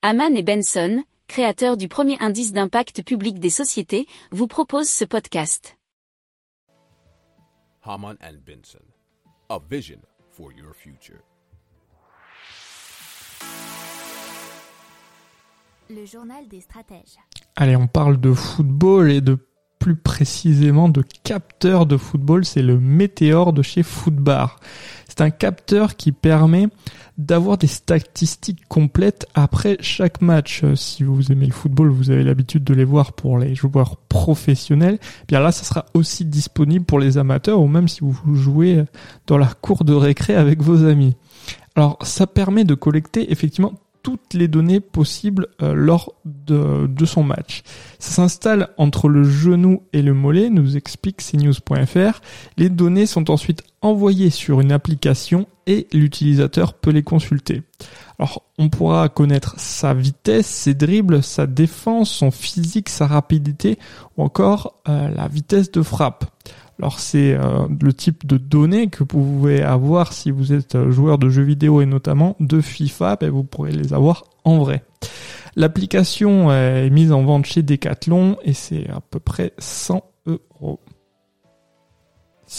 Haman et Benson, créateurs du premier indice d'impact public des sociétés, vous proposent ce podcast. Haman and Benson, a vision for your future. Le journal des stratèges. Allez, on parle de football et de plus précisément de capteur de football, c'est le Météor de chez Footbar. C'est un capteur qui permet d'avoir des statistiques complètes après chaque match. Euh, si vous aimez le football, vous avez l'habitude de les voir pour les joueurs professionnels. Eh bien là, ça sera aussi disponible pour les amateurs ou même si vous jouez dans la cour de récré avec vos amis. Alors, ça permet de collecter effectivement toutes les données possibles euh, lors de, de, son match. Ça s'installe entre le genou et le mollet, nous explique cnews.fr. Les données sont ensuite envoyées sur une application et l'utilisateur peut les consulter. Alors, on pourra connaître sa vitesse, ses dribbles, sa défense, son physique, sa rapidité ou encore euh, la vitesse de frappe. Alors c'est euh, le type de données que vous pouvez avoir si vous êtes euh, joueur de jeux vidéo et notamment de FIFA, ben vous pourrez les avoir en vrai. L'application est mise en vente chez Decathlon et c'est à peu près 100 euros.